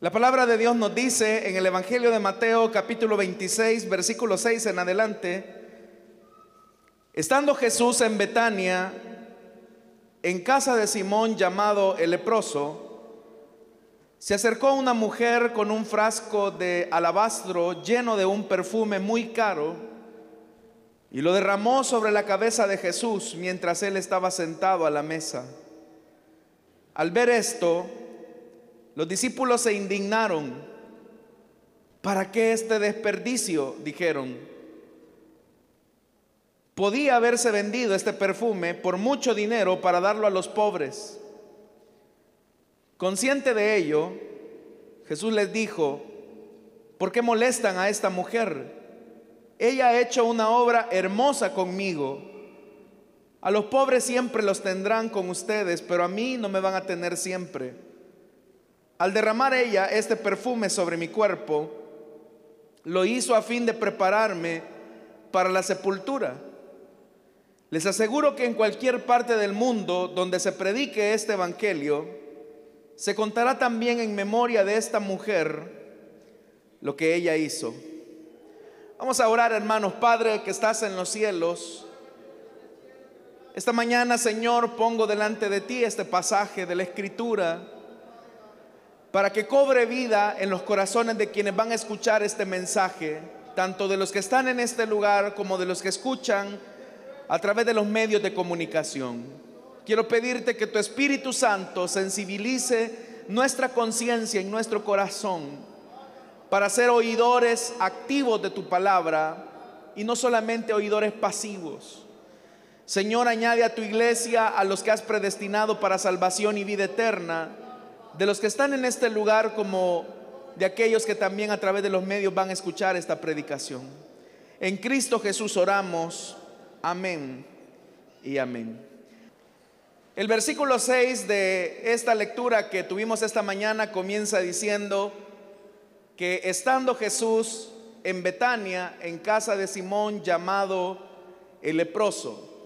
La palabra de Dios nos dice en el Evangelio de Mateo capítulo 26, versículo 6 en adelante, estando Jesús en Betania, en casa de Simón llamado el leproso, se acercó una mujer con un frasco de alabastro lleno de un perfume muy caro y lo derramó sobre la cabeza de Jesús mientras él estaba sentado a la mesa. Al ver esto, los discípulos se indignaron. ¿Para qué este desperdicio? dijeron. Podía haberse vendido este perfume por mucho dinero para darlo a los pobres. Consciente de ello, Jesús les dijo, ¿por qué molestan a esta mujer? Ella ha hecho una obra hermosa conmigo. A los pobres siempre los tendrán con ustedes, pero a mí no me van a tener siempre. Al derramar ella este perfume sobre mi cuerpo, lo hizo a fin de prepararme para la sepultura. Les aseguro que en cualquier parte del mundo donde se predique este evangelio, se contará también en memoria de esta mujer lo que ella hizo. Vamos a orar, hermanos, Padre que estás en los cielos. Esta mañana, Señor, pongo delante de ti este pasaje de la Escritura para que cobre vida en los corazones de quienes van a escuchar este mensaje, tanto de los que están en este lugar como de los que escuchan a través de los medios de comunicación. Quiero pedirte que tu Espíritu Santo sensibilice nuestra conciencia en nuestro corazón para ser oidores activos de tu palabra y no solamente oidores pasivos. Señor, añade a tu iglesia a los que has predestinado para salvación y vida eterna, de los que están en este lugar como de aquellos que también a través de los medios van a escuchar esta predicación. En Cristo Jesús oramos. Amén y amén. El versículo 6 de esta lectura que tuvimos esta mañana comienza diciendo que estando Jesús en Betania, en casa de Simón llamado el leproso.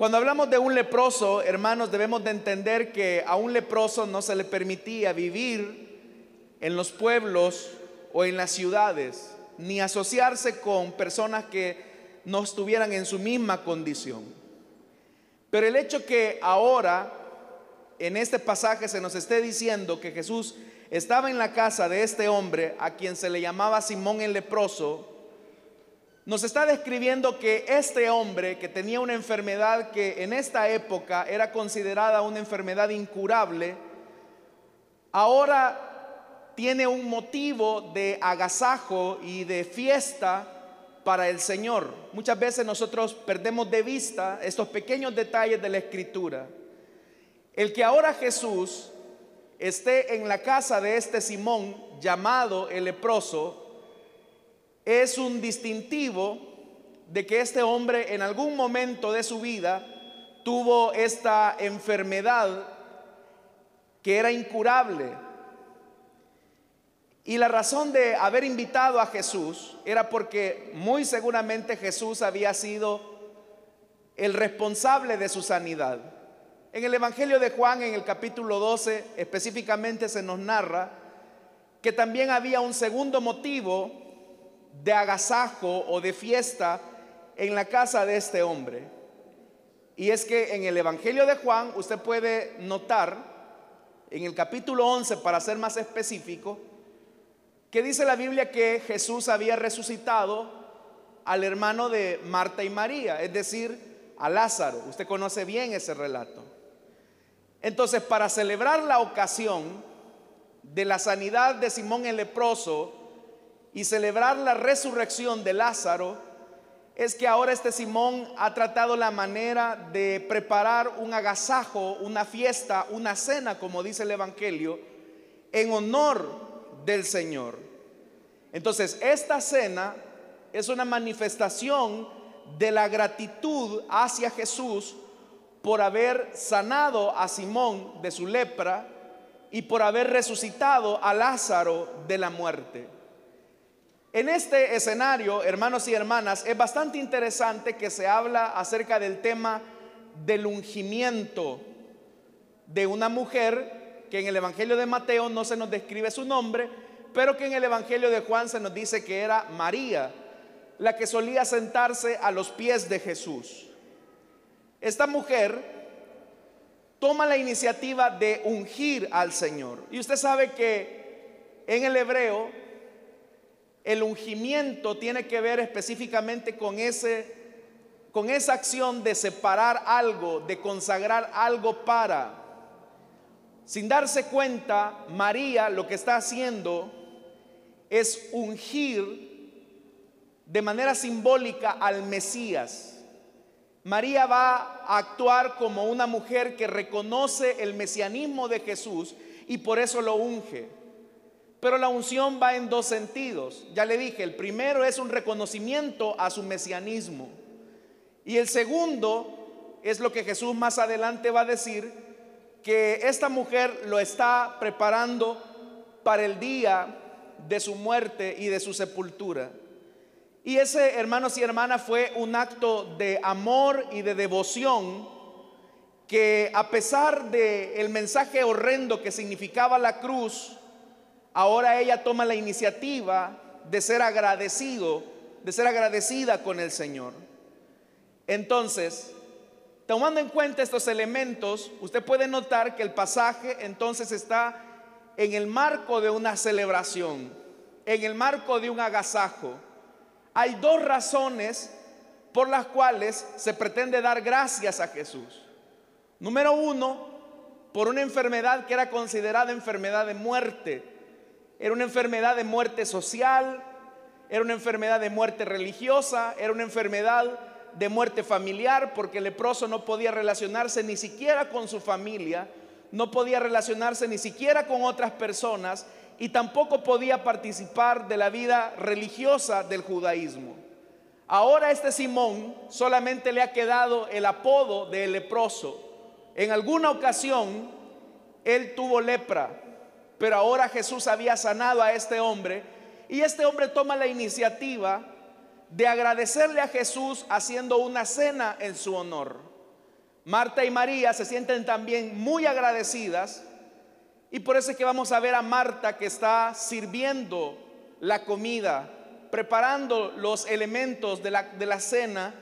Cuando hablamos de un leproso, hermanos, debemos de entender que a un leproso no se le permitía vivir en los pueblos o en las ciudades, ni asociarse con personas que no estuvieran en su misma condición. Pero el hecho que ahora en este pasaje se nos esté diciendo que Jesús estaba en la casa de este hombre a quien se le llamaba Simón el leproso, nos está describiendo que este hombre que tenía una enfermedad que en esta época era considerada una enfermedad incurable, ahora tiene un motivo de agasajo y de fiesta para el Señor. Muchas veces nosotros perdemos de vista estos pequeños detalles de la escritura. El que ahora Jesús esté en la casa de este Simón llamado el leproso es un distintivo de que este hombre en algún momento de su vida tuvo esta enfermedad que era incurable y la razón de haber invitado a Jesús era porque muy seguramente Jesús había sido el responsable de su sanidad. En el Evangelio de Juan, en el capítulo 12, específicamente se nos narra que también había un segundo motivo de agasajo o de fiesta en la casa de este hombre. Y es que en el Evangelio de Juan usted puede notar, en el capítulo 11, para ser más específico, que dice la Biblia que Jesús había resucitado al hermano de Marta y María, es decir, a Lázaro. Usted conoce bien ese relato. Entonces, para celebrar la ocasión de la sanidad de Simón el leproso y celebrar la resurrección de Lázaro, es que ahora este Simón ha tratado la manera de preparar un agasajo, una fiesta, una cena, como dice el Evangelio, en honor del Señor. Entonces, esta cena es una manifestación de la gratitud hacia Jesús por haber sanado a Simón de su lepra y por haber resucitado a Lázaro de la muerte. En este escenario, hermanos y hermanas, es bastante interesante que se habla acerca del tema del ungimiento de una mujer que en el Evangelio de Mateo no se nos describe su nombre, pero que en el Evangelio de Juan se nos dice que era María, la que solía sentarse a los pies de Jesús. Esta mujer toma la iniciativa de ungir al Señor. Y usted sabe que en el hebreo el ungimiento tiene que ver específicamente con ese con esa acción de separar algo, de consagrar algo para. Sin darse cuenta, María lo que está haciendo es ungir de manera simbólica al Mesías. María va a actuar como una mujer que reconoce el mesianismo de Jesús y por eso lo unge. Pero la unción va en dos sentidos. Ya le dije, el primero es un reconocimiento a su mesianismo. Y el segundo es lo que Jesús más adelante va a decir, que esta mujer lo está preparando para el día de su muerte y de su sepultura. Y ese, hermanos y hermanas, fue un acto de amor y de devoción que a pesar de el mensaje horrendo que significaba la cruz, ahora ella toma la iniciativa de ser agradecido, de ser agradecida con el Señor. Entonces, tomando en cuenta estos elementos, usted puede notar que el pasaje entonces está en el marco de una celebración, en el marco de un agasajo. Hay dos razones por las cuales se pretende dar gracias a Jesús. Número uno, por una enfermedad que era considerada enfermedad de muerte. Era una enfermedad de muerte social, era una enfermedad de muerte religiosa, era una enfermedad de muerte familiar, porque el leproso no podía relacionarse ni siquiera con su familia, no podía relacionarse ni siquiera con otras personas y tampoco podía participar de la vida religiosa del judaísmo. Ahora este Simón solamente le ha quedado el apodo de leproso. En alguna ocasión él tuvo lepra, pero ahora Jesús había sanado a este hombre y este hombre toma la iniciativa de agradecerle a Jesús haciendo una cena en su honor. Marta y María se sienten también muy agradecidas y por eso es que vamos a ver a Marta que está sirviendo la comida, preparando los elementos de la, de la cena,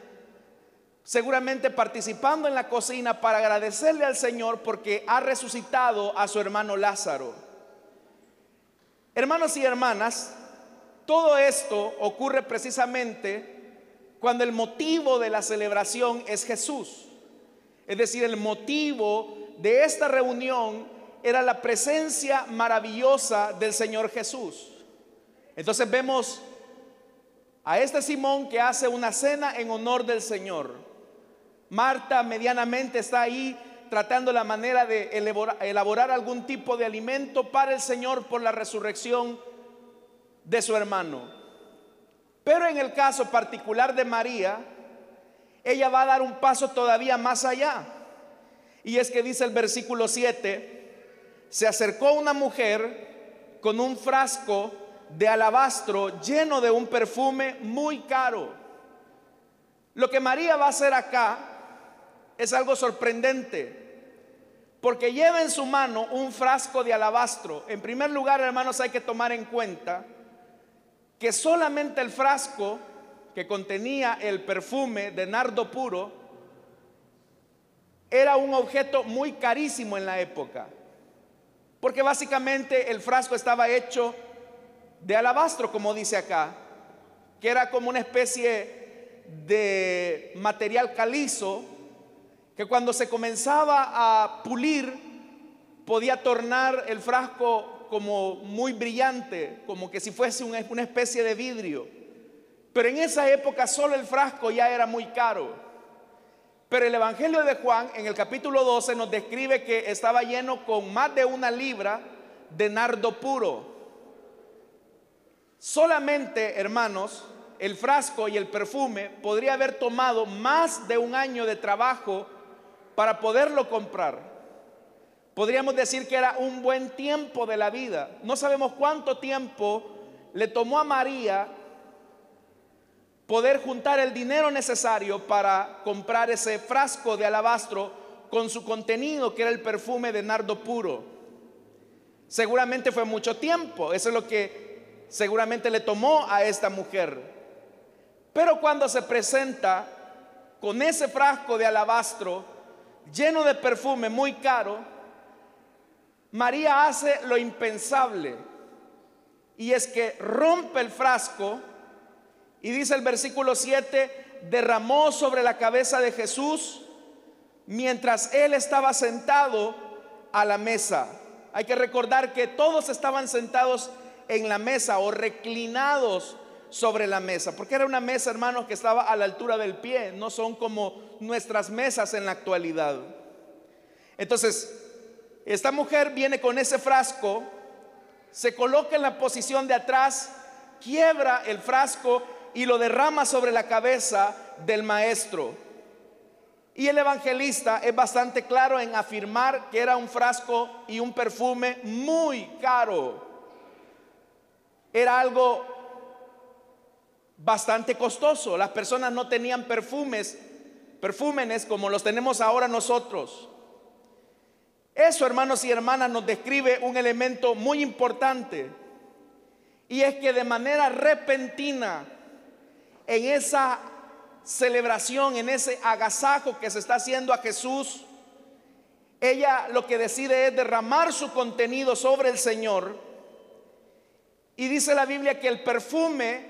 seguramente participando en la cocina para agradecerle al Señor porque ha resucitado a su hermano Lázaro. Hermanos y hermanas, todo esto ocurre precisamente cuando el motivo de la celebración es Jesús. Es decir, el motivo de esta reunión era la presencia maravillosa del Señor Jesús. Entonces vemos a este Simón que hace una cena en honor del Señor. Marta medianamente está ahí tratando la manera de elaborar, algún tipo de alimento para el Señor por la resurrección de su hermano. Pero en el caso particular de María, ella va a dar un paso todavía más allá. Y es que dice el versículo 7, se acercó una mujer con un frasco de alabastro lleno de un perfume muy caro. Lo que María va a hacer acá es algo sorprendente, porque lleva en su mano un frasco de alabastro. En primer lugar, hermanos, hay que tomar en cuenta que solamente el frasco que contenía el perfume de nardo puro era un objeto muy carísimo en la época, porque básicamente el frasco estaba hecho de alabastro, como dice acá, que era como una especie de material calizo que cuando se comenzaba a pulir podía tornar el frasco como muy brillante, como que si fuese una especie de vidrio. Pero en esa época solo el frasco ya era muy caro. Pero el Evangelio de Juan en el capítulo 12 nos describe que estaba lleno con más de una libra de nardo puro. Solamente, hermanos, el frasco y el perfume podría haber tomado más de un año de trabajo para poderlo comprar. Podríamos decir que era un buen tiempo de la vida. No sabemos cuánto tiempo le tomó a María poder juntar el dinero necesario para comprar ese frasco de alabastro con su contenido, que era el perfume de nardo puro. Seguramente fue mucho tiempo, eso es lo que seguramente le tomó a esta mujer. Pero cuando se presenta con ese frasco de alabastro lleno de perfume muy caro, María hace lo impensable. Y es que rompe el frasco y dice el versículo 7, derramó sobre la cabeza de Jesús mientras él estaba sentado a la mesa. Hay que recordar que todos estaban sentados en la mesa o reclinados sobre la mesa, porque era una mesa, hermanos, que estaba a la altura del pie, no son como nuestras mesas en la actualidad. Entonces, esta mujer viene con ese frasco, se coloca en la posición de atrás, quiebra el frasco y lo derrama sobre la cabeza del maestro. Y el evangelista es bastante claro en afirmar que era un frasco y un perfume muy caro. Era algo bastante costoso. Las personas no tenían perfumes, perfúmenes como los tenemos ahora nosotros. Eso, hermanos y hermanas, nos describe un elemento muy importante. Y es que de manera repentina, en esa celebración, en ese agasajo que se está haciendo a Jesús, ella lo que decide es derramar su contenido sobre el Señor. Y dice la Biblia que el perfume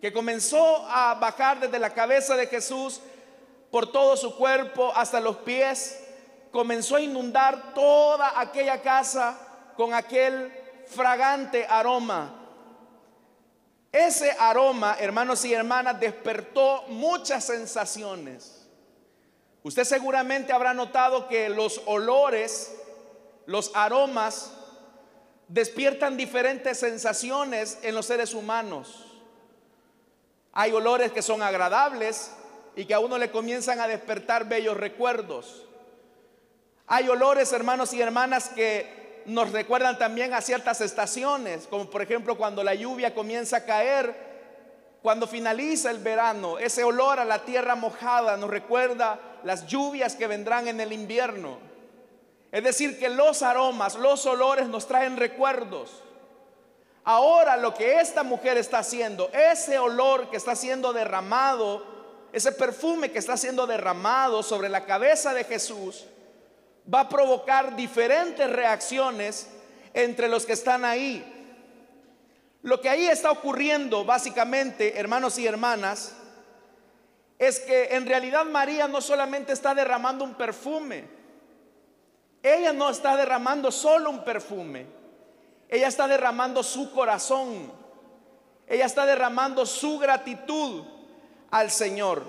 que comenzó a bajar desde la cabeza de Jesús por todo su cuerpo hasta los pies, comenzó a inundar toda aquella casa con aquel fragante aroma. Ese aroma, hermanos y hermanas, despertó muchas sensaciones. Usted seguramente habrá notado que los olores, los aromas, despiertan diferentes sensaciones en los seres humanos. Hay olores que son agradables y que a uno le comienzan a despertar bellos recuerdos. Hay olores, hermanos y hermanas, que nos recuerdan también a ciertas estaciones, como por ejemplo cuando la lluvia comienza a caer, cuando finaliza el verano, ese olor a la tierra mojada nos recuerda las lluvias que vendrán en el invierno. Es decir, que los aromas, los olores nos traen recuerdos. Ahora lo que esta mujer está haciendo, ese olor que está siendo derramado, ese perfume que está siendo derramado sobre la cabeza de Jesús, va a provocar diferentes reacciones entre los que están ahí. Lo que ahí está ocurriendo básicamente, hermanos y hermanas, es que en realidad María no solamente está derramando un perfume, ella no está derramando solo un perfume, ella está derramando su corazón. Ella está derramando su gratitud al Señor.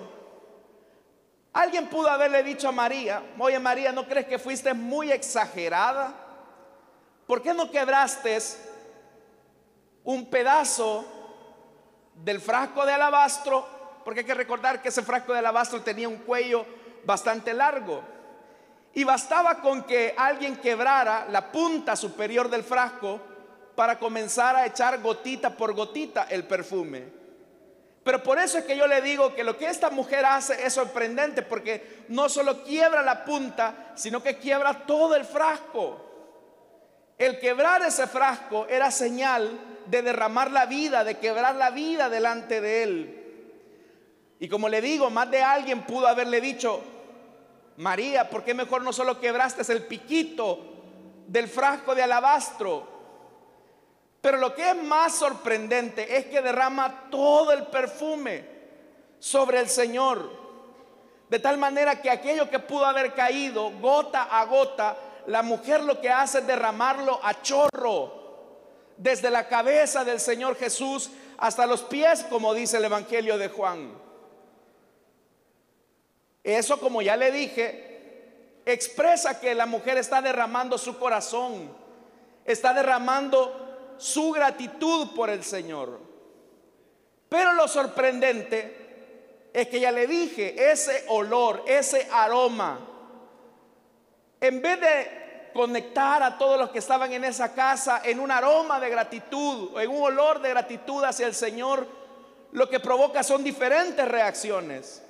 Alguien pudo haberle dicho a María, oye María, ¿no crees que fuiste muy exagerada? ¿Por qué no quebraste un pedazo del frasco de alabastro? Porque hay que recordar que ese frasco de alabastro tenía un cuello bastante largo. Y bastaba con que alguien quebrara la punta superior del frasco para comenzar a echar gotita por gotita el perfume. Pero por eso es que yo le digo que lo que esta mujer hace es sorprendente porque no solo quiebra la punta, sino que quiebra todo el frasco. El quebrar ese frasco era señal de derramar la vida, de quebrar la vida delante de él. Y como le digo, más de alguien pudo haberle dicho, María, ¿por qué mejor no solo quebraste el piquito del frasco de alabastro? Pero lo que es más sorprendente es que derrama todo el perfume sobre el Señor. De tal manera que aquello que pudo haber caído gota a gota, la mujer lo que hace es derramarlo a chorro. Desde la cabeza del Señor Jesús hasta los pies, como dice el Evangelio de Juan. Eso, como ya le dije, expresa que la mujer está derramando su corazón, está derramando su gratitud por el Señor. Pero lo sorprendente es que ya le dije, ese olor, ese aroma, en vez de conectar a todos los que estaban en esa casa en un aroma de gratitud, en un olor de gratitud hacia el Señor, lo que provoca son diferentes reacciones.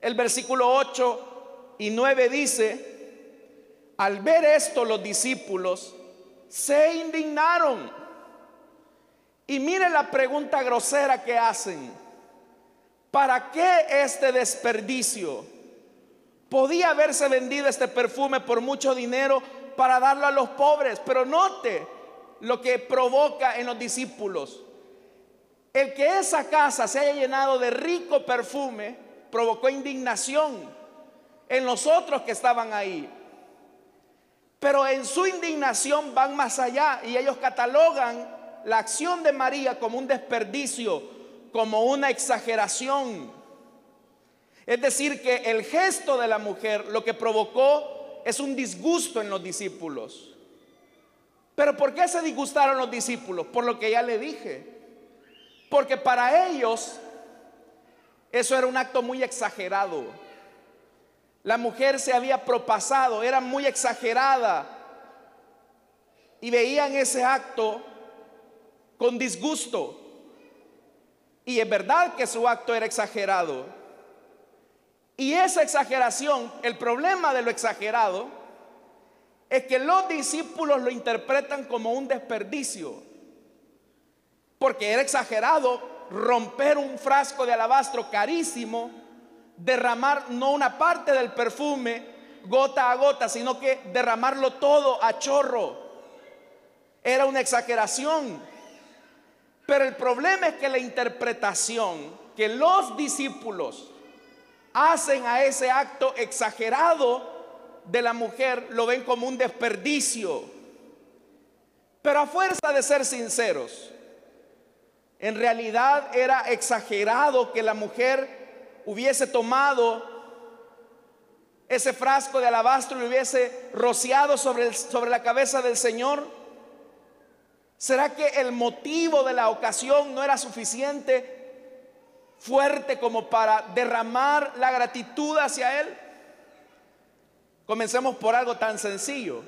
El versículo 8 y 9 dice, al ver esto los discípulos se indignaron. Y miren la pregunta grosera que hacen. ¿Para qué este desperdicio? Podía haberse vendido este perfume por mucho dinero para darlo a los pobres, pero note lo que provoca en los discípulos. El que esa casa se haya llenado de rico perfume provocó indignación en los otros que estaban ahí. Pero en su indignación van más allá y ellos catalogan la acción de María como un desperdicio, como una exageración. Es decir, que el gesto de la mujer lo que provocó es un disgusto en los discípulos. Pero ¿por qué se disgustaron los discípulos? Por lo que ya le dije. Porque para ellos eso era un acto muy exagerado. La mujer se había propasado, era muy exagerada. Y veían ese acto con disgusto. Y es verdad que su acto era exagerado. Y esa exageración, el problema de lo exagerado, es que los discípulos lo interpretan como un desperdicio. Porque era exagerado romper un frasco de alabastro carísimo, derramar no una parte del perfume gota a gota, sino que derramarlo todo a chorro. Era una exageración. Pero el problema es que la interpretación que los discípulos hacen a ese acto exagerado de la mujer lo ven como un desperdicio. Pero a fuerza de ser sinceros, en realidad era exagerado que la mujer hubiese tomado ese frasco de alabastro y lo hubiese rociado sobre, sobre la cabeza del Señor. ¿Será que el motivo de la ocasión no era suficiente fuerte como para derramar la gratitud hacia Él? Comencemos por algo tan sencillo.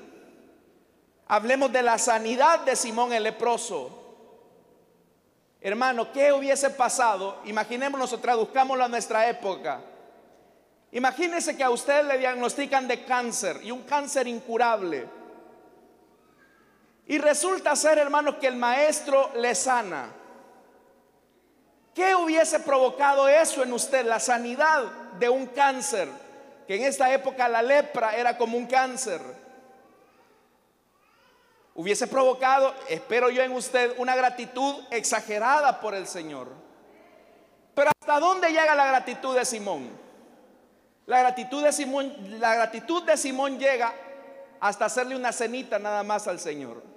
Hablemos de la sanidad de Simón el leproso. Hermano, ¿qué hubiese pasado? Imaginémonos o traduzcámoslo a nuestra época. Imagínese que a usted le diagnostican de cáncer y un cáncer incurable. Y resulta ser, hermanos, que el maestro le sana. ¿Qué hubiese provocado eso en usted? La sanidad de un cáncer, que en esta época la lepra era como un cáncer. Hubiese provocado, espero yo en usted, una gratitud exagerada por el Señor. Pero ¿hasta dónde llega la gratitud de Simón? La gratitud de Simón, llega hasta hacerle una cenita nada más al Señor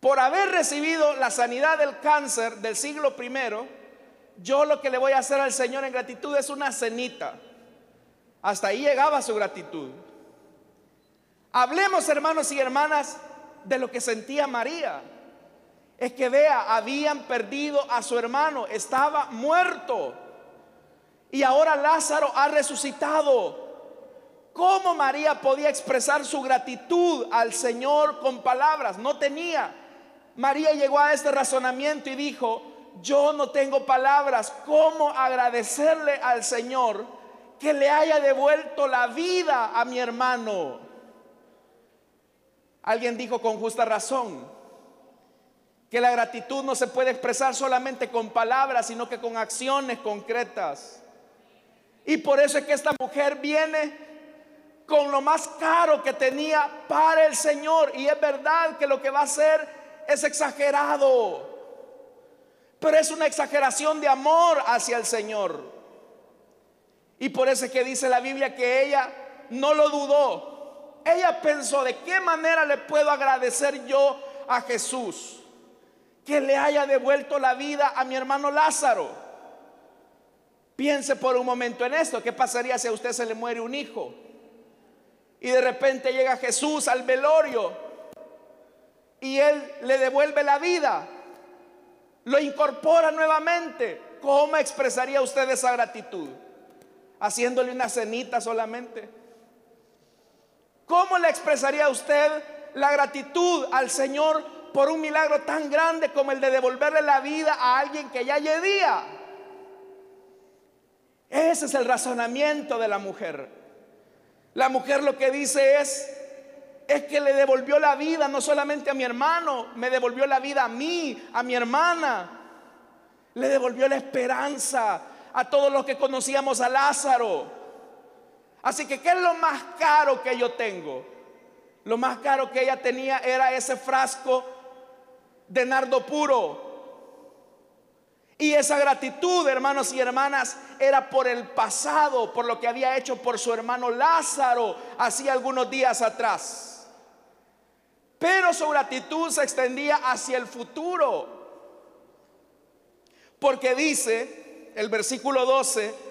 por haber recibido la sanidad del cáncer del siglo primero, yo lo que le voy a hacer al Señor en gratitud es una cenita. Hasta ahí llegaba su gratitud. Hablemos, hermanos y hermanas, de lo que sentía María. Es que vea, habían perdido a su hermano, estaba muerto. Y ahora Lázaro ha resucitado. ¿Cómo María podía expresar su gratitud al Señor con palabras? No tenía. María llegó a este razonamiento y dijo, yo no tengo palabras, ¿cómo agradecerle al Señor que le haya devuelto la vida a mi hermano? Alguien dijo con justa razón que la gratitud no se puede expresar solamente con palabras, sino que con acciones concretas. Y por eso es que esta mujer viene con lo más caro que tenía para el Señor. Y es verdad que lo que va a hacer es exagerado, pero es una exageración de amor hacia el Señor. Y por eso es que dice la Biblia que ella no lo dudó. Ella pensó, ¿de qué manera le puedo agradecer yo a Jesús que le haya devuelto la vida a mi hermano Lázaro? Piense por un momento en esto. ¿Qué pasaría si a usted se le muere un hijo? Y de repente llega Jesús al velorio y Él le devuelve la vida, lo incorpora nuevamente. ¿Cómo expresaría usted esa gratitud? Haciéndole una cenita solamente. ¿Cómo le expresaría usted la gratitud al Señor por un milagro tan grande como el de devolverle la vida a alguien que ya día Ese es el razonamiento de la mujer. La mujer lo que dice es, es que le devolvió la vida no solamente a mi hermano, me devolvió la vida a mí, a mi hermana. Le devolvió la esperanza a todos los que conocíamos a Lázaro. Así que, ¿qué es lo más caro que yo tengo? Lo más caro que ella tenía era ese frasco de nardo puro. Y esa gratitud, hermanos y hermanas, era por el pasado, por lo que había hecho por su hermano Lázaro hacía algunos días atrás. Pero su gratitud se extendía hacia el futuro. Porque dice el versículo 12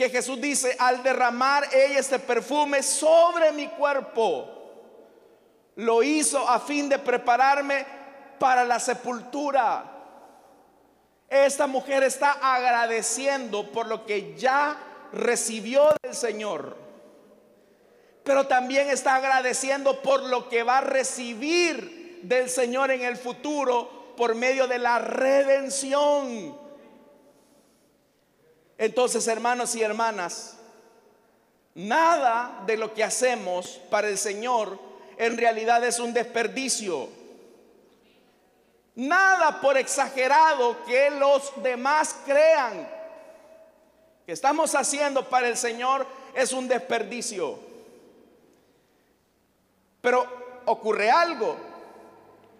que Jesús dice, al derramar ella este perfume sobre mi cuerpo, lo hizo a fin de prepararme para la sepultura. Esta mujer está agradeciendo por lo que ya recibió del Señor pero también está agradeciendo por lo que va a recibir del Señor en el futuro por medio de la redención. Entonces, hermanos y hermanas, nada de lo que hacemos para el Señor en realidad es un desperdicio. Nada por exagerado que los demás crean que estamos haciendo para el Señor es un desperdicio. Pero ocurre algo.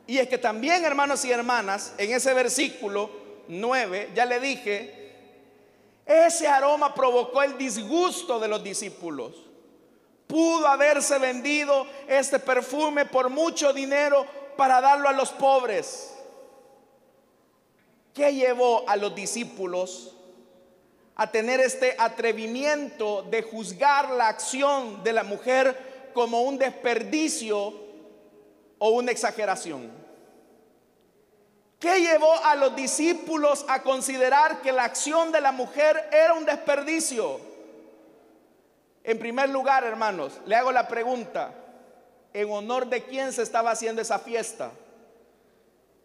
Y es que también, hermanos y hermanas, en ese versículo 9, ya le dije, ese aroma provocó el disgusto de los discípulos. Pudo haberse vendido este perfume por mucho dinero para darlo a los pobres. ¿Qué llevó a los discípulos a tener este atrevimiento de juzgar la acción de la mujer como un desperdicio o una exageración. ¿Qué llevó a los discípulos a considerar que la acción de la mujer era un desperdicio? En primer lugar, hermanos, le hago la pregunta, ¿en honor de quién se estaba haciendo esa fiesta?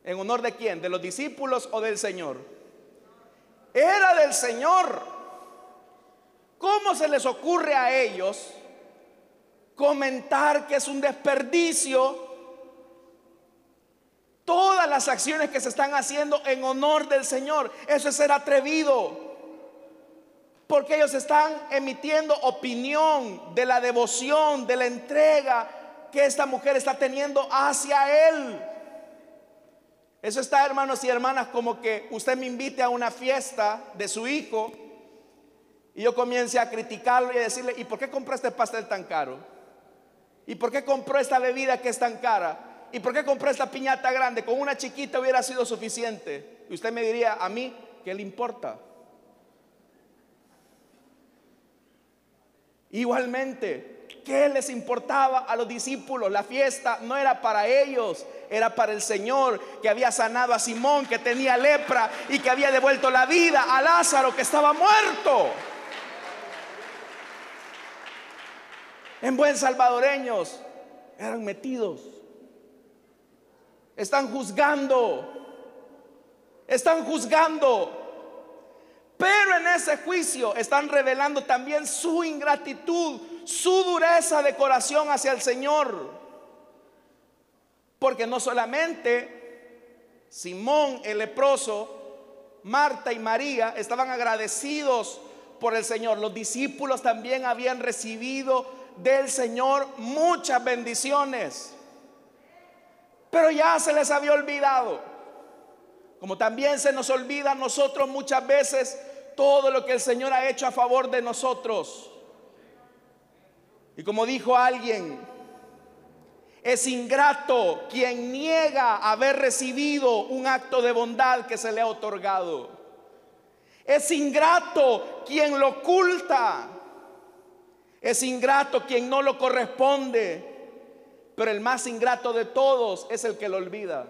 ¿En honor de quién? ¿De los discípulos o del Señor? Era del Señor. ¿Cómo se les ocurre a ellos comentar que es un desperdicio todas las acciones que se están haciendo en honor del Señor. Eso es ser atrevido. Porque ellos están emitiendo opinión de la devoción, de la entrega que esta mujer está teniendo hacia Él. Eso está, hermanos y hermanas, como que usted me invite a una fiesta de su hijo y yo comience a criticarlo y a decirle, ¿y por qué compraste pastel tan caro? ¿Y por qué compró esta bebida que es tan cara? ¿Y por qué compró esta piñata grande? Con una chiquita hubiera sido suficiente. Y usted me diría, a mí, ¿qué le importa? Igualmente, ¿qué les importaba a los discípulos? La fiesta no era para ellos, era para el Señor que había sanado a Simón, que tenía lepra y que había devuelto la vida a Lázaro, que estaba muerto. en buen salvadoreños, eran metidos. Están juzgando. Están juzgando. Pero en ese juicio están revelando también su ingratitud, su dureza de corazón hacia el Señor. Porque no solamente Simón el leproso, Marta y María estaban agradecidos por el Señor, los discípulos también habían recibido del Señor muchas bendiciones. Pero ya se les había olvidado. Como también se nos olvida a nosotros muchas veces todo lo que el Señor ha hecho a favor de nosotros. Y como dijo alguien, es ingrato quien niega haber recibido un acto de bondad que se le ha otorgado. Es ingrato quien lo oculta. Es ingrato quien no lo corresponde, pero el más ingrato de todos es el que lo olvida.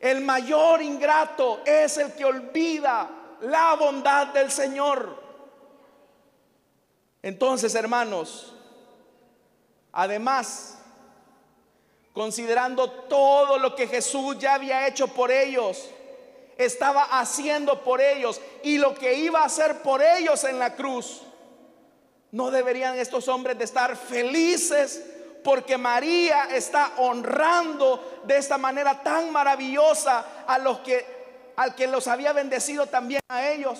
El mayor ingrato es el que olvida la bondad del Señor. Entonces, hermanos, además, considerando todo lo que Jesús ya había hecho por ellos, estaba haciendo por ellos y lo que iba a hacer por ellos en la cruz, ¿No deberían estos hombres de estar felices porque María está honrando de esta manera tan maravillosa a los que al que los había bendecido también a ellos.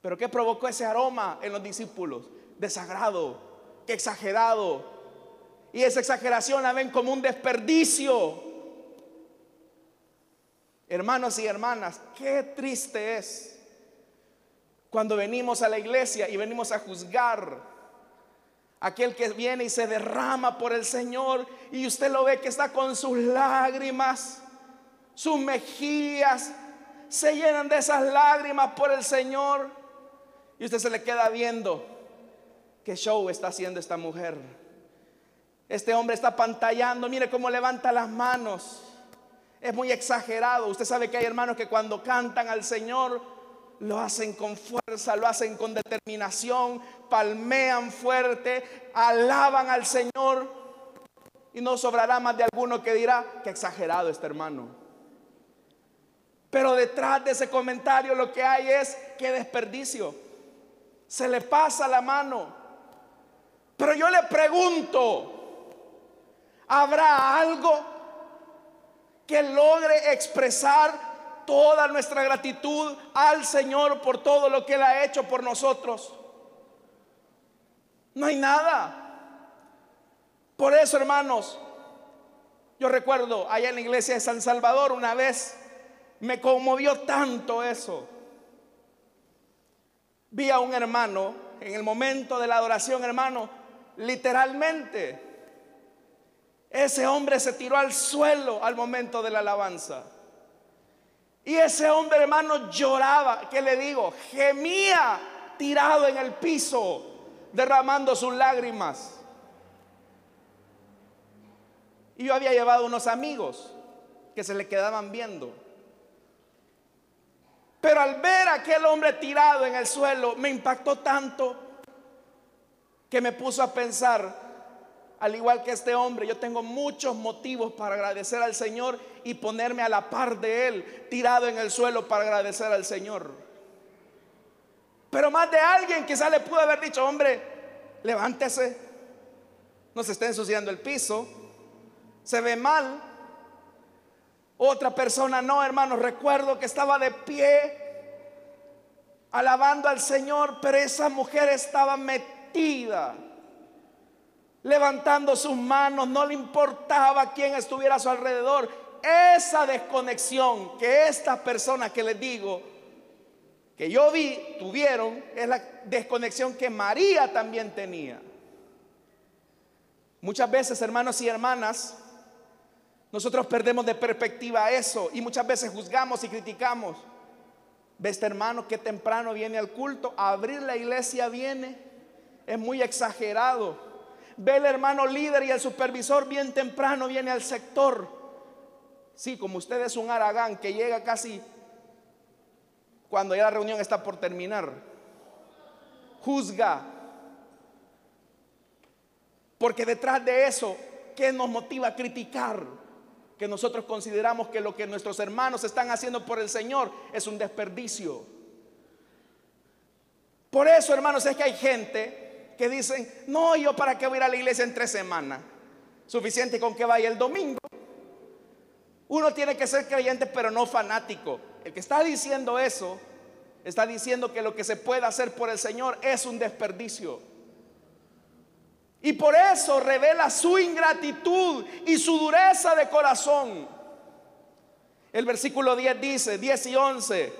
Pero ¿qué provocó ese aroma en los discípulos? Desagrado, que exagerado. Y esa exageración la ven como un desperdicio. Hermanos y hermanas, qué triste es cuando venimos a la iglesia y venimos a juzgar aquel que viene y se derrama por el Señor y usted lo ve que está con sus lágrimas, sus mejillas se llenan de esas lágrimas por el Señor y usted se le queda viendo qué show está haciendo esta mujer. Este hombre está pantallando, mire cómo levanta las manos. Es muy exagerado. Usted sabe que hay hermanos que cuando cantan al Señor lo hacen con fuerza, lo hacen con determinación, palmean fuerte, alaban al Señor. Y no sobrará más de alguno que dirá que exagerado este hermano. Pero detrás de ese comentario lo que hay es que desperdicio. Se le pasa la mano. Pero yo le pregunto, ¿habrá algo que logre expresar toda nuestra gratitud al Señor por todo lo que Él ha hecho por nosotros. No hay nada. Por eso, hermanos, yo recuerdo allá en la iglesia de San Salvador una vez me conmovió tanto eso. Vi a un hermano en el momento de la adoración, hermano, literalmente ese hombre se tiró al suelo al momento de la alabanza. Y ese hombre, hermano, lloraba, ¿qué le digo? Gemía tirado en el piso, derramando sus lágrimas. Y yo había llevado unos amigos que se le quedaban viendo. Pero al ver a aquel hombre tirado en el suelo, me impactó tanto que me puso a pensar, al igual que este hombre, yo tengo muchos motivos para agradecer al Señor y ponerme a la par de Él, tirado en el suelo para agradecer al Señor. Pero más de alguien quizá le pudo haber dicho, hombre, levántese, no se esté ensuciando el piso, se ve mal. Otra persona, no, hermano, recuerdo que estaba de pie alabando al Señor, pero esa mujer estaba metida levantando sus manos, no le importaba quién estuviera a su alrededor. Esa desconexión que estas personas que les digo, que yo vi, tuvieron, es la desconexión que María también tenía. Muchas veces, hermanos y hermanas, nosotros perdemos de perspectiva eso y muchas veces juzgamos y criticamos. Ve este hermano que temprano viene al culto, a abrir la iglesia viene, es muy exagerado. Ve el hermano líder y el supervisor bien temprano viene al sector. Sí, como usted es un aragán que llega casi cuando ya la reunión está por terminar. Juzga. Porque detrás de eso, ¿qué nos motiva a criticar? Que nosotros consideramos que lo que nuestros hermanos están haciendo por el Señor es un desperdicio. Por eso, hermanos, es que hay gente que dicen, no, yo para qué voy a ir a la iglesia en tres semanas. Suficiente con que vaya el domingo. Uno tiene que ser creyente, pero no fanático. El que está diciendo eso, está diciendo que lo que se puede hacer por el Señor es un desperdicio. Y por eso revela su ingratitud y su dureza de corazón. El versículo 10 dice, 10 y 11,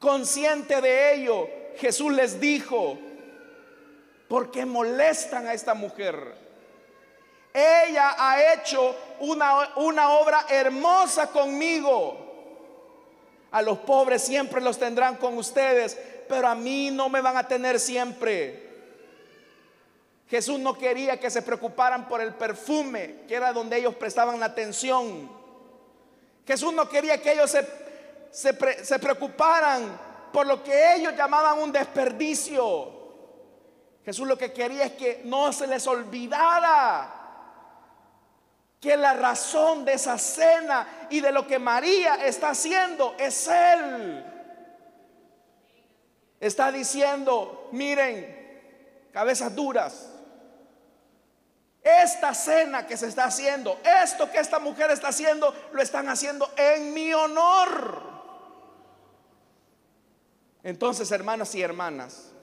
consciente de ello, Jesús les dijo, porque molestan a esta mujer. Ella ha hecho una, una obra hermosa conmigo. A los pobres siempre los tendrán con ustedes, pero a mí no me van a tener siempre. Jesús no quería que se preocuparan por el perfume, que era donde ellos prestaban la atención. Jesús no quería que ellos se, se, se preocuparan por lo que ellos llamaban un desperdicio. Jesús lo que quería es que no se les olvidara que la razón de esa cena y de lo que María está haciendo es Él. Está diciendo, miren, cabezas duras, esta cena que se está haciendo, esto que esta mujer está haciendo, lo están haciendo en mi honor. Entonces, hermanos y hermanas,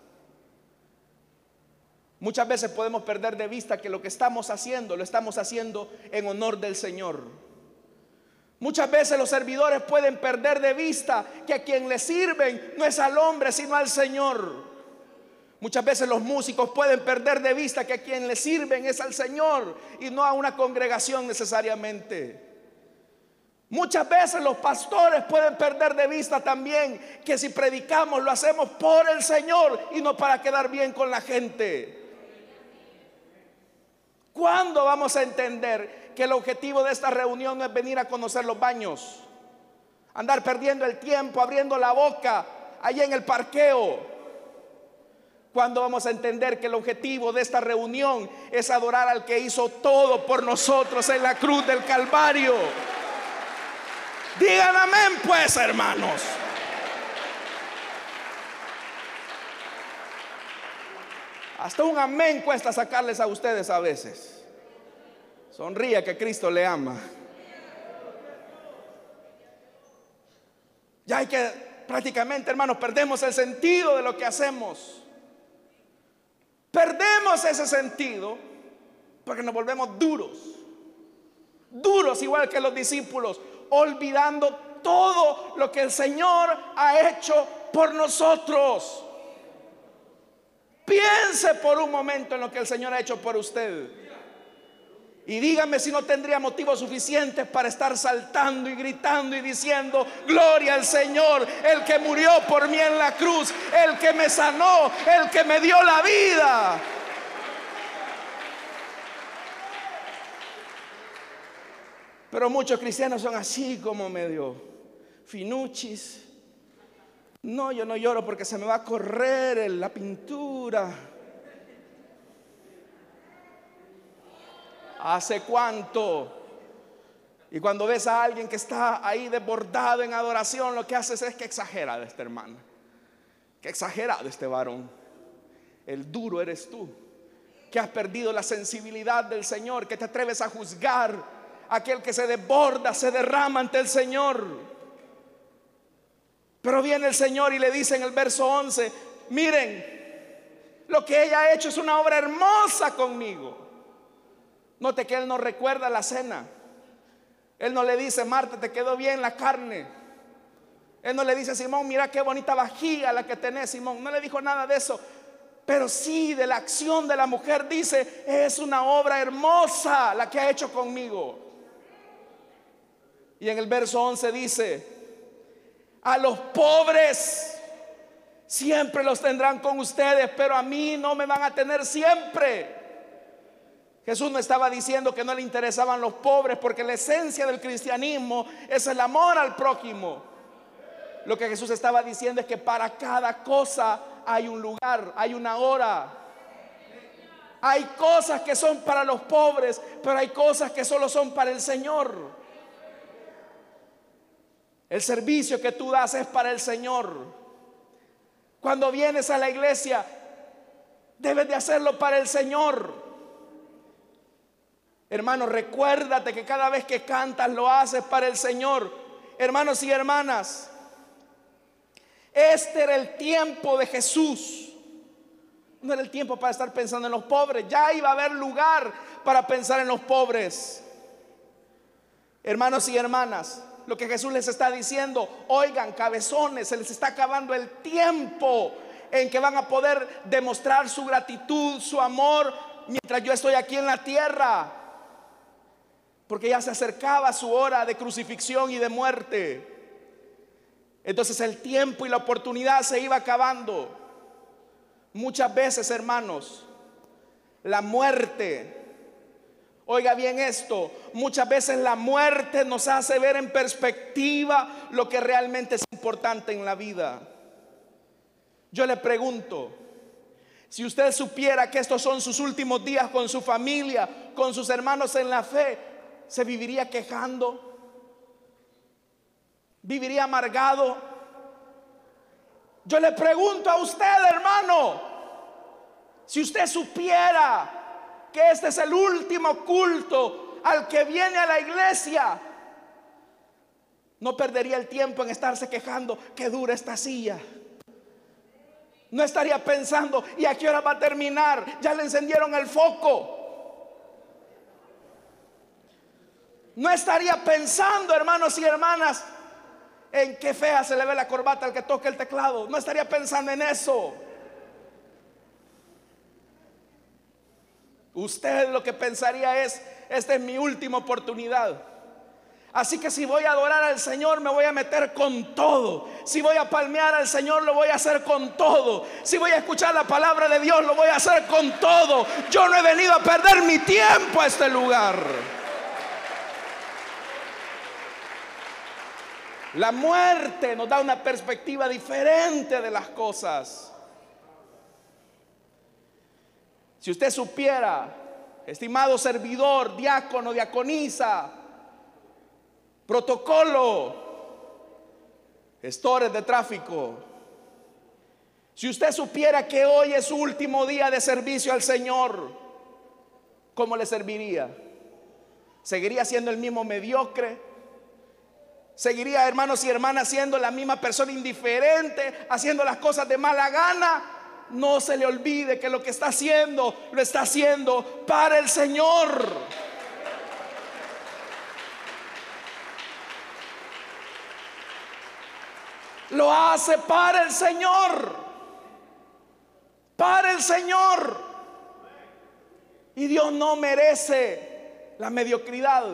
muchas veces podemos perder de vista que lo que estamos haciendo, lo estamos haciendo en honor del Señor. Muchas veces los servidores pueden perder de vista que a quien le sirven no es al hombre, sino al Señor. Muchas veces los músicos pueden perder de vista que a quien le sirven es al Señor y no a una congregación necesariamente. Muchas veces los pastores pueden perder de vista también que si predicamos lo hacemos por el Señor y no para quedar bien con la gente. ¿Cuándo vamos a entender que el objetivo de esta reunión no es venir a conocer los baños? Andar perdiendo el tiempo, abriendo la boca ahí en el parqueo cuando vamos a entender que el objetivo de esta reunión es adorar al que hizo todo por nosotros en la cruz del Calvario? Digan amén pues, hermanos. Hasta un amén cuesta sacarles a ustedes a veces. Sonríe que Cristo le ama. Ya hay que prácticamente, hermanos, perdemos el sentido de lo que hacemos. Perdemos ese sentido porque nos volvemos duros. Duros igual que los discípulos, olvidando todo lo que el Señor ha hecho por nosotros. Piense por un momento en lo que el Señor ha hecho por usted. Y dígame si no tendría motivos suficientes para estar saltando y gritando y diciendo, gloria al Señor, el que murió por mí en la cruz, el que me sanó, el que me dio la vida. Pero muchos cristianos son así como medio finuchis. No, yo no lloro porque se me va a correr la pintura. ¿Hace cuánto? Y cuando ves a alguien que está ahí desbordado en adoración, lo que haces es que exagera de este hermano. Que exagerado este varón. El duro eres tú. Que has perdido la sensibilidad del Señor. Que te atreves a juzgar. Aquel que se desborda, se derrama ante el Señor. Pero viene el Señor y le dice en el verso 11, miren, lo que ella ha hecho es una obra hermosa conmigo. Note que Él no recuerda la cena. Él no le dice, Marta, te quedó bien la carne. Él no le dice, Simón, mira qué bonita vajilla la que tenés, Simón. No le dijo nada de eso. Pero sí de la acción de la mujer dice, es una obra hermosa la que ha hecho conmigo. Y en el verso 11 dice, a los pobres siempre los tendrán con ustedes, pero a mí no me van a tener siempre. Jesús no estaba diciendo que no le interesaban los pobres, porque la esencia del cristianismo es el amor al prójimo. Lo que Jesús estaba diciendo es que para cada cosa hay un lugar, hay una hora. Hay cosas que son para los pobres, pero hay cosas que solo son para el Señor. El servicio que tú das es para el Señor. Cuando vienes a la iglesia, debes de hacerlo para el Señor. Hermano, recuérdate que cada vez que cantas lo haces para el Señor. Hermanos y hermanas, este era el tiempo de Jesús. No era el tiempo para estar pensando en los pobres. Ya iba a haber lugar para pensar en los pobres. Hermanos y hermanas, lo que Jesús les está diciendo, oigan, cabezones, se les está acabando el tiempo en que van a poder demostrar su gratitud, su amor, mientras yo estoy aquí en la tierra porque ya se acercaba su hora de crucifixión y de muerte. Entonces el tiempo y la oportunidad se iba acabando. Muchas veces, hermanos, la muerte, oiga bien esto, muchas veces la muerte nos hace ver en perspectiva lo que realmente es importante en la vida. Yo le pregunto, si usted supiera que estos son sus últimos días con su familia, con sus hermanos en la fe, se viviría quejando, viviría amargado. Yo le pregunto a usted, hermano, si usted supiera que este es el último culto al que viene a la iglesia, no perdería el tiempo en estarse quejando que dura esta silla. No estaría pensando, ¿y a qué hora va a terminar? Ya le encendieron el foco. No estaría pensando, hermanos y hermanas, en qué fea se le ve la corbata al que toca el teclado. No estaría pensando en eso. Usted lo que pensaría es, esta es mi última oportunidad. Así que si voy a adorar al Señor, me voy a meter con todo. Si voy a palmear al Señor, lo voy a hacer con todo. Si voy a escuchar la palabra de Dios, lo voy a hacer con todo. Yo no he venido a perder mi tiempo a este lugar. La muerte nos da una perspectiva diferente de las cosas. Si usted supiera, estimado servidor, diácono, diaconisa, protocolo, gestores de tráfico, si usted supiera que hoy es su último día de servicio al Señor, ¿cómo le serviría? ¿Seguiría siendo el mismo mediocre? Seguiría, hermanos y hermanas, siendo la misma persona indiferente, haciendo las cosas de mala gana. No se le olvide que lo que está haciendo, lo está haciendo para el Señor. Lo hace para el Señor. Para el Señor. Y Dios no merece la mediocridad.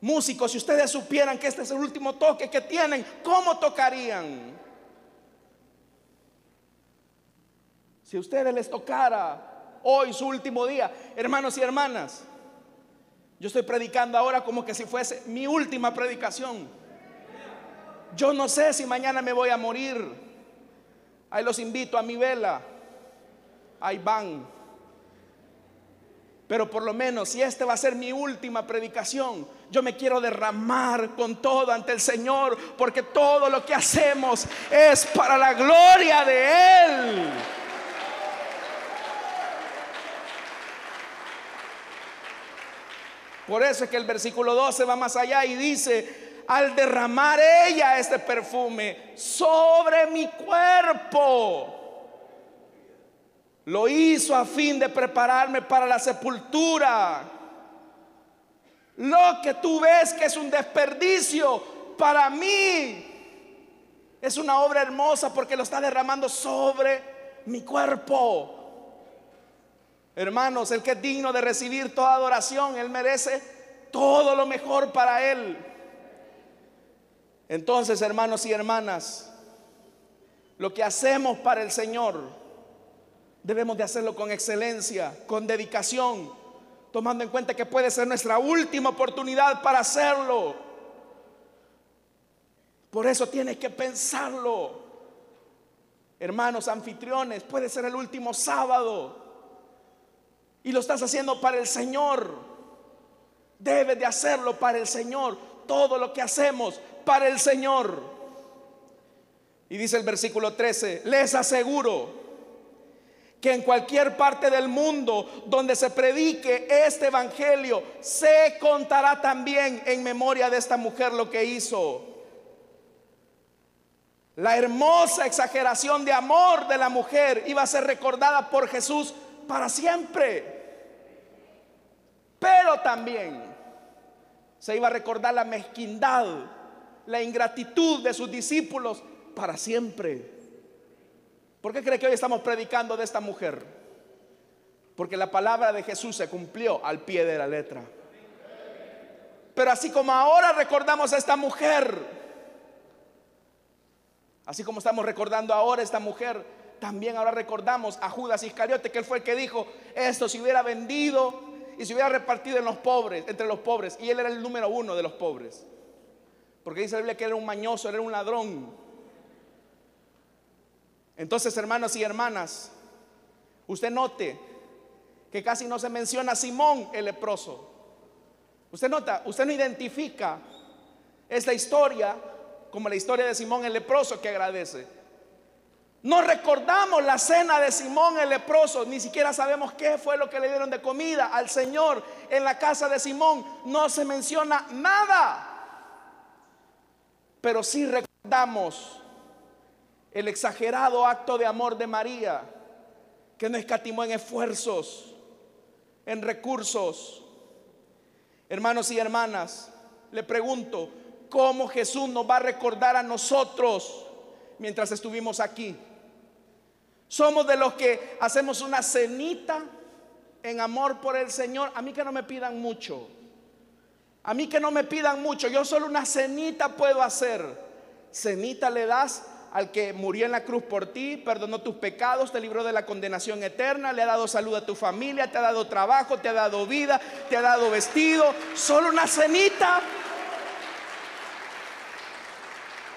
Músicos, si ustedes supieran que este es el último toque que tienen, ¿cómo tocarían? Si a ustedes les tocara hoy su último día, hermanos y hermanas, yo estoy predicando ahora como que si fuese mi última predicación. Yo no sé si mañana me voy a morir. Ahí los invito a mi vela. Ahí van. Pero por lo menos si este va a ser mi última predicación, yo me quiero derramar con todo ante el Señor, porque todo lo que hacemos es para la gloria de Él. Por eso es que el versículo 12 va más allá y dice, al derramar ella este perfume sobre mi cuerpo, lo hizo a fin de prepararme para la sepultura. Lo que tú ves que es un desperdicio, para mí es una obra hermosa porque lo está derramando sobre mi cuerpo. Hermanos, el que es digno de recibir toda adoración, Él merece todo lo mejor para Él. Entonces, hermanos y hermanas, lo que hacemos para el Señor, debemos de hacerlo con excelencia, con dedicación, tomando en cuenta que puede ser nuestra última oportunidad para hacerlo. Por eso tienes que pensarlo. Hermanos anfitriones, puede ser el último sábado y lo estás haciendo para el Señor. Debes de hacerlo para el Señor. Todo lo que hacemos para el Señor. Y dice el versículo 13, les aseguro que en cualquier parte del mundo donde se predique este evangelio, se contará también en memoria de esta mujer lo que hizo. La hermosa exageración de amor de la mujer iba a ser recordada por Jesús para siempre. Pero también se iba a recordar la mezquindad, la ingratitud de sus discípulos para siempre. ¿Por qué cree que hoy estamos predicando de esta mujer? Porque la palabra de Jesús se cumplió al pie de la letra. Pero así como ahora recordamos a esta mujer, así como estamos recordando ahora a esta mujer, también ahora recordamos a Judas Iscariote, que él fue el que dijo, esto se hubiera vendido y se hubiera repartido los pobres, entre los pobres, y él era el número uno de los pobres. Porque dice la Biblia que era un mañoso, era un ladrón. Entonces, hermanos y hermanas, usted note que casi no se menciona a Simón el leproso. Usted nota, usted no identifica esta historia como la historia de Simón el leproso que agradece. No recordamos la cena de Simón el leproso, ni siquiera sabemos qué fue lo que le dieron de comida al Señor en la casa de Simón. No se menciona nada. Pero sí recordamos el exagerado acto de amor de María, que no escatimó en esfuerzos, en recursos. Hermanos y hermanas, le pregunto, ¿cómo Jesús nos va a recordar a nosotros mientras estuvimos aquí? Somos de los que hacemos una cenita en amor por el Señor. A mí que no me pidan mucho. A mí que no me pidan mucho. Yo solo una cenita puedo hacer. Cenita le das al que murió en la cruz por ti, perdonó tus pecados, te libró de la condenación eterna, le ha dado salud a tu familia, te ha dado trabajo, te ha dado vida, te ha dado vestido. Solo una cenita.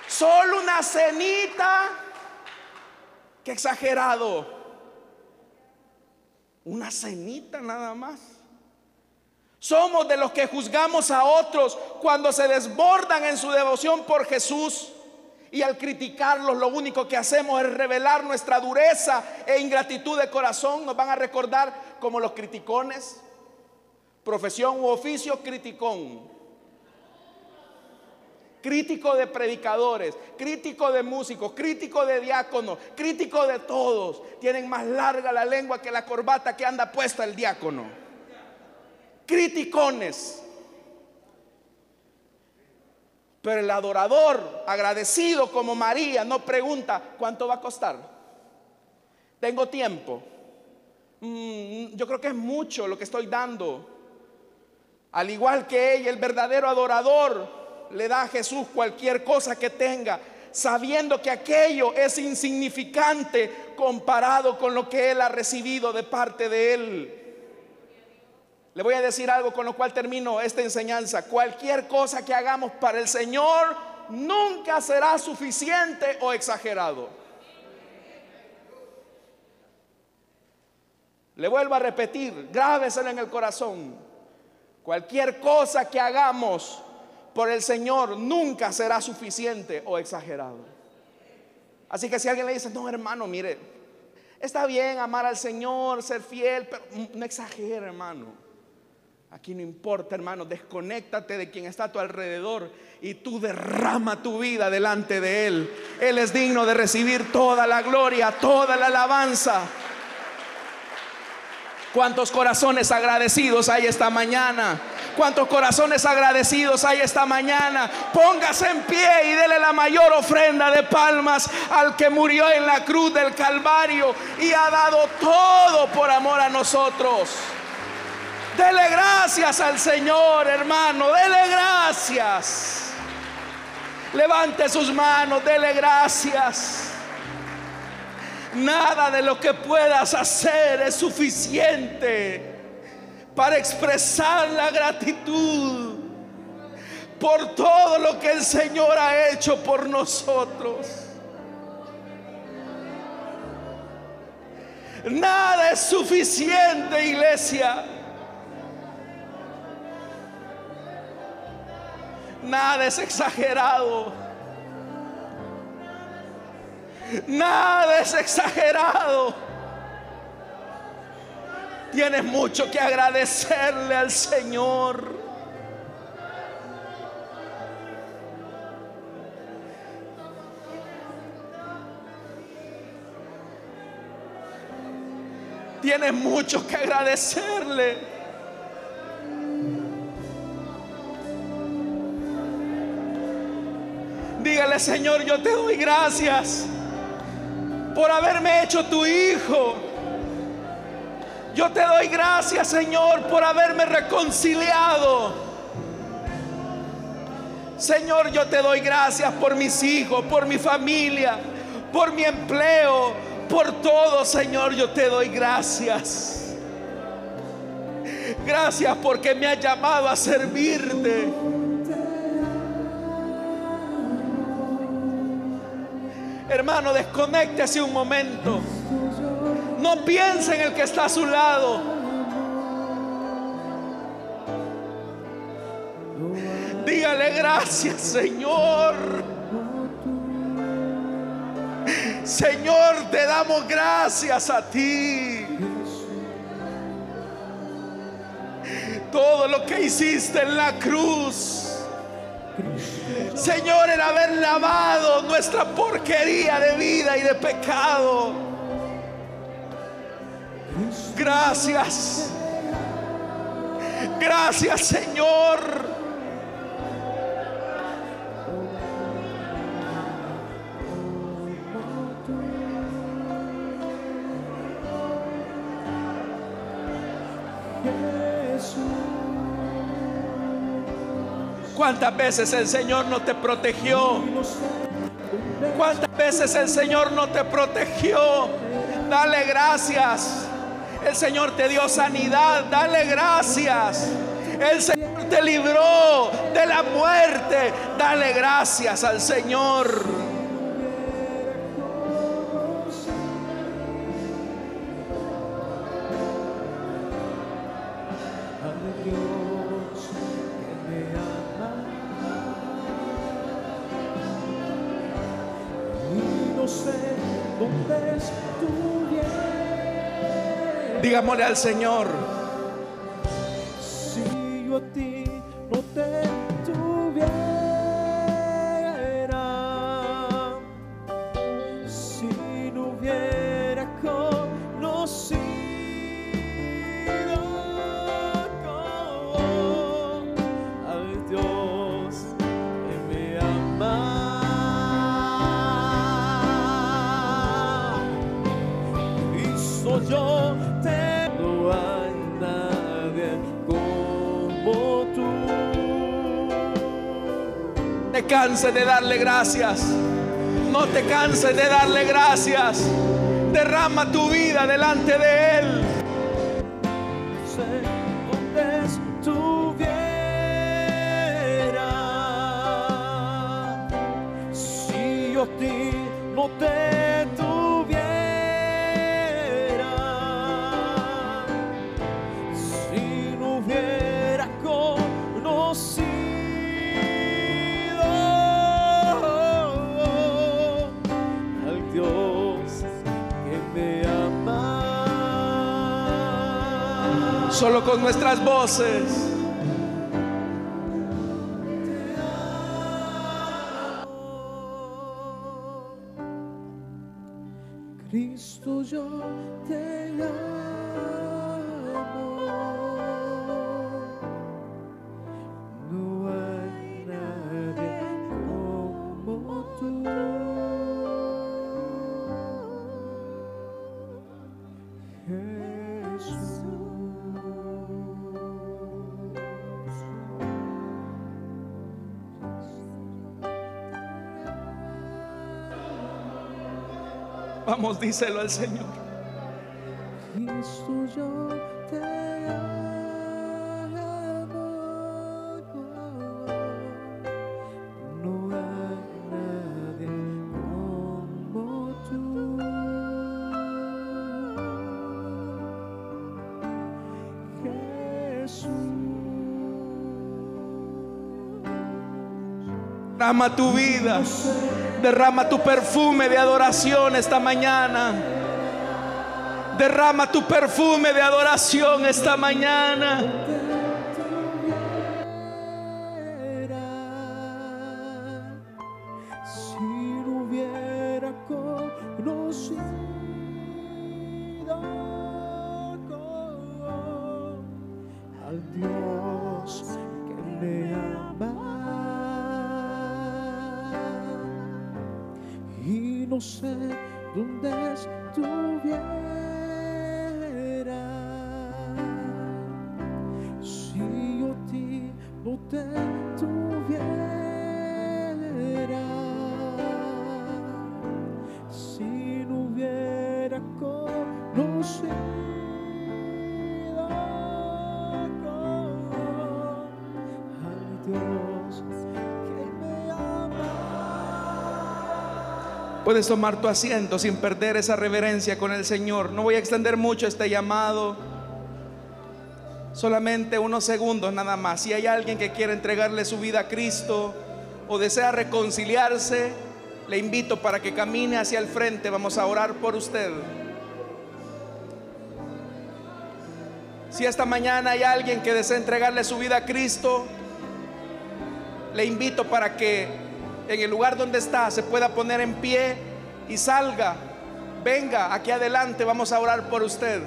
Solo una cenita Qué exagerado. Una cenita nada más. Somos de los que juzgamos a otros cuando se desbordan en su devoción por Jesús. Y al criticarlos lo único que hacemos es revelar nuestra dureza e ingratitud de corazón. Nos van a recordar como los criticones. Profesión u oficio criticón crítico de predicadores, crítico de músicos, crítico de diáconos, crítico de todos. Tienen más larga la lengua que la corbata que anda puesta el diácono. Criticones. Pero el adorador, agradecido como María, no pregunta, ¿cuánto va a costar? Tengo tiempo. Mm, yo creo que es mucho lo que estoy dando. Al igual que ella, el verdadero adorador le da a Jesús cualquier cosa que tenga, sabiendo que aquello es insignificante comparado con lo que Él ha recibido de parte de Él. Le voy a decir algo con lo cual termino esta enseñanza. Cualquier cosa que hagamos para el Señor nunca será suficiente o exagerado. Le vuelvo a repetir, grábeselo en el corazón. Cualquier cosa que hagamos por el Señor nunca será suficiente o exagerado. Así que si alguien le dice, no hermano, mire, está bien amar al Señor, ser fiel, pero no exagere hermano. Aquí no importa hermano, desconéctate de quien está a tu alrededor y tú derrama tu vida delante de Él. Él es digno de recibir toda la gloria, toda la alabanza. ¿Cuántos corazones agradecidos hay esta mañana? ¿Cuántos corazones agradecidos hay esta mañana? Póngase en pie y dele la mayor ofrenda de palmas al que murió en la cruz del Calvario y ha dado todo por amor a nosotros. Dele gracias al Señor, hermano. Dele gracias. Levante sus manos, dele gracias. Nada de lo que puedas hacer es suficiente para expresar la gratitud por todo lo que el Señor ha hecho por nosotros. Nada es suficiente, iglesia. Nada es exagerado. Nada es exagerado. Tienes mucho que agradecerle al Señor. Tienes mucho que agradecerle. Dígale, Señor, yo te doy gracias por haberme hecho tu hijo. Yo te doy gracias, Señor, por haberme reconciliado. Señor, yo te doy gracias por mis hijos, por mi familia, por mi empleo, por todo, Señor, yo te doy gracias. Gracias porque me has llamado a servirte. Hermano, desconéctese un momento. No piense en el que está a su lado. Dígale gracias, Señor. Señor, te damos gracias a ti. Todo lo que hiciste en la cruz. Señor, el haber lavado nuestra porquería de vida y de pecado. Gracias. Gracias, Señor. ¿Cuántas veces el Señor no te protegió? ¿Cuántas veces el Señor no te protegió? Dale gracias. El Señor te dio sanidad. Dale gracias. El Señor te libró de la muerte. Dale gracias al Señor. Digámosle al Señor. De darle gracias. No te canses de darle gracias. Derrama tu vida delante de. Nuestras voces. Cristo yo te amo. Vamos, díselo al Señor. Derrama tu vida. Derrama tu perfume de adoración esta mañana. Derrama tu perfume de adoración esta mañana. Puedes tomar tu asiento sin perder esa reverencia con el Señor. No voy a extender mucho este llamado. Solamente unos segundos nada más. Si hay alguien que quiere entregarle su vida a Cristo o desea reconciliarse, Le invito para que camine hacia el frente. Vamos a orar por usted. Si esta mañana hay alguien que desea entregarle su vida a Cristo, le invito para que en el lugar donde está se pueda poner en pie y salga. Venga aquí adelante, vamos a orar por usted.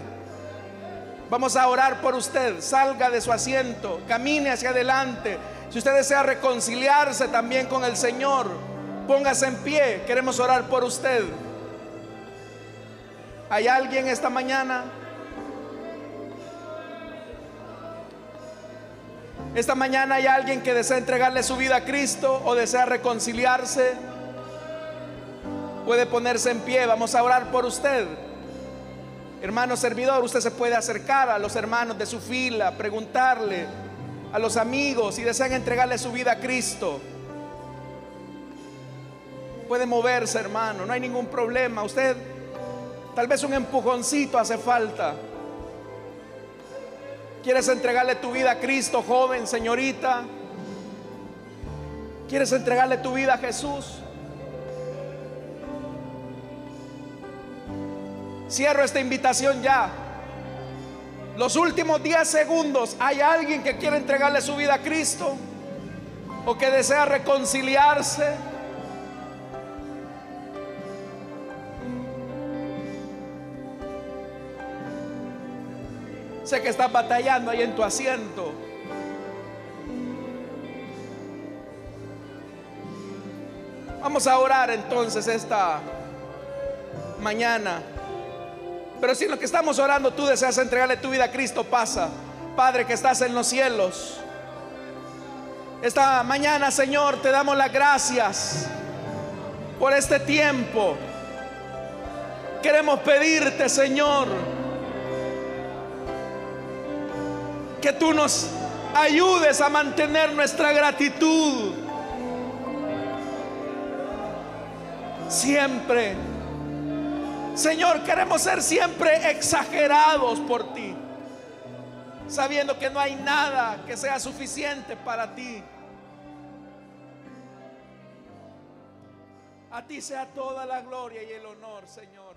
Vamos a orar por usted. Salga de su asiento, camine hacia adelante. Si usted desea reconciliarse también con el Señor, póngase en pie. Queremos orar por usted. ¿Hay alguien esta mañana? Esta mañana hay alguien que desea entregarle su vida a Cristo o desea reconciliarse. Puede ponerse en pie, vamos a orar por usted. Hermano servidor, usted se puede acercar a los hermanos de su fila, preguntarle a los amigos si desean entregarle su vida a Cristo. Puede moverse, hermano, no hay ningún problema. Usted, tal vez un empujoncito hace falta. ¿Quieres entregarle tu vida a Cristo, joven, señorita? ¿Quieres entregarle tu vida a Jesús? Cierro esta invitación ya. Los últimos 10 segundos, ¿hay alguien que quiere entregarle su vida a Cristo? ¿O que desea reconciliarse? Sé que estás batallando ahí en tu asiento. Vamos a orar entonces esta mañana. Pero si lo que estamos orando tú deseas entregarle tu vida a Cristo, pasa. Padre que estás en los cielos. Esta mañana, Señor, te damos las gracias por este tiempo. Queremos pedirte, Señor, que tú nos ayudes a mantener nuestra gratitud. Siempre. Señor, queremos ser siempre exagerados por ti, sabiendo que no hay nada que sea suficiente para ti. A ti sea toda la gloria y el honor, Señor.